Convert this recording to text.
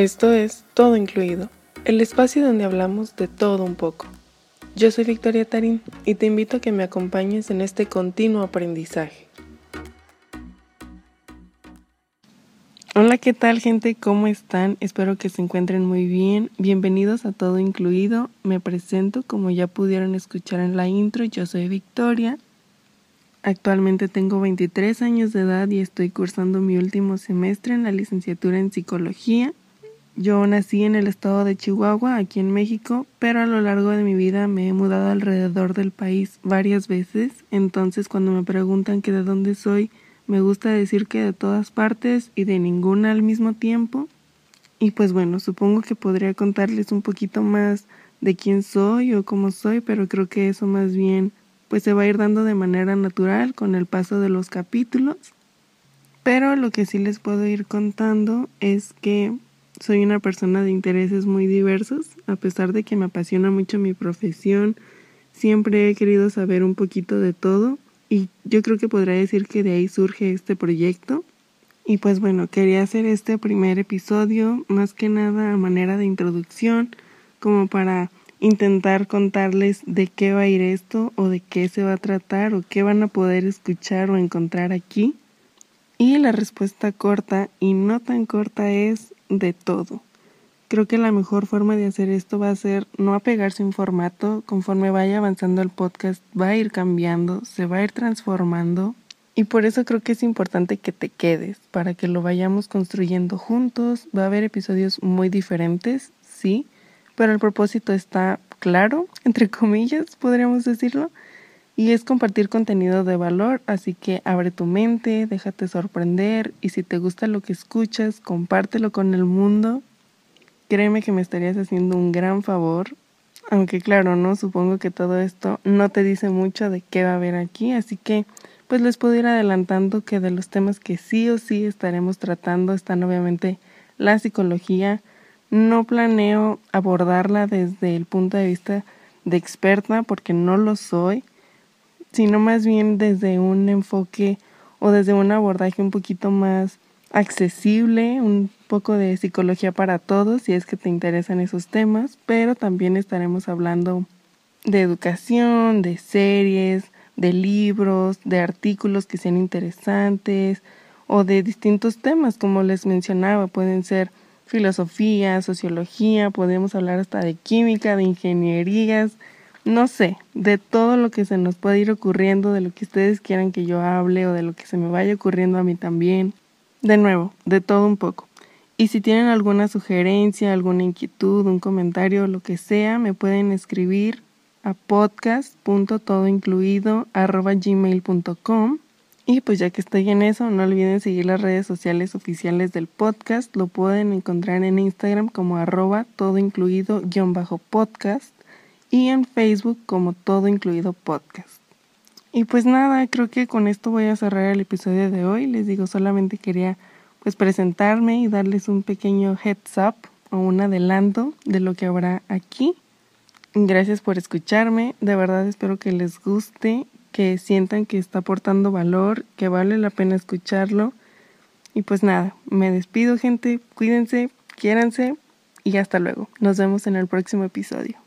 Esto es Todo Incluido, el espacio donde hablamos de todo un poco. Yo soy Victoria Tarín y te invito a que me acompañes en este continuo aprendizaje. Hola, ¿qué tal gente? ¿Cómo están? Espero que se encuentren muy bien. Bienvenidos a Todo Incluido. Me presento, como ya pudieron escuchar en la intro, yo soy Victoria. Actualmente tengo 23 años de edad y estoy cursando mi último semestre en la licenciatura en psicología yo nací en el estado de Chihuahua, aquí en México, pero a lo largo de mi vida me he mudado alrededor del país varias veces, entonces cuando me preguntan que de dónde soy, me gusta decir que de todas partes y de ninguna al mismo tiempo. Y pues bueno, supongo que podría contarles un poquito más de quién soy o cómo soy, pero creo que eso más bien pues se va a ir dando de manera natural con el paso de los capítulos. Pero lo que sí les puedo ir contando es que soy una persona de intereses muy diversos, a pesar de que me apasiona mucho mi profesión, siempre he querido saber un poquito de todo y yo creo que podría decir que de ahí surge este proyecto. Y pues bueno, quería hacer este primer episodio más que nada a manera de introducción, como para intentar contarles de qué va a ir esto o de qué se va a tratar o qué van a poder escuchar o encontrar aquí. Y la respuesta corta y no tan corta es de todo. Creo que la mejor forma de hacer esto va a ser no apegarse a un formato, conforme vaya avanzando el podcast va a ir cambiando, se va a ir transformando y por eso creo que es importante que te quedes para que lo vayamos construyendo juntos. Va a haber episodios muy diferentes, sí, pero el propósito está claro, entre comillas, podríamos decirlo, y es compartir contenido de valor, así que abre tu mente, déjate sorprender y si te gusta lo que escuchas, compártelo con el mundo. Créeme que me estarías haciendo un gran favor, aunque claro, no supongo que todo esto no te dice mucho de qué va a haber aquí, así que pues les puedo ir adelantando que de los temas que sí o sí estaremos tratando están obviamente la psicología. No planeo abordarla desde el punto de vista de experta porque no lo soy sino más bien desde un enfoque o desde un abordaje un poquito más accesible, un poco de psicología para todos si es que te interesan esos temas, pero también estaremos hablando de educación, de series, de libros, de artículos que sean interesantes o de distintos temas, como les mencionaba, pueden ser filosofía, sociología, podemos hablar hasta de química, de ingenierías, no sé, de todo lo que se nos puede ir ocurriendo, de lo que ustedes quieran que yo hable o de lo que se me vaya ocurriendo a mí también. De nuevo, de todo un poco. Y si tienen alguna sugerencia, alguna inquietud, un comentario, lo que sea, me pueden escribir a podcast.todoincluido.gmail.com y pues ya que estoy en eso, no olviden seguir las redes sociales oficiales del podcast. Lo pueden encontrar en Instagram como arroba todoincluido-podcast y en Facebook como todo incluido podcast. Y pues nada, creo que con esto voy a cerrar el episodio de hoy. Les digo, solamente quería pues presentarme y darles un pequeño heads up o un adelanto de lo que habrá aquí. Gracias por escucharme, de verdad espero que les guste, que sientan que está aportando valor, que vale la pena escucharlo. Y pues nada, me despido gente, cuídense, quiéranse y hasta luego. Nos vemos en el próximo episodio.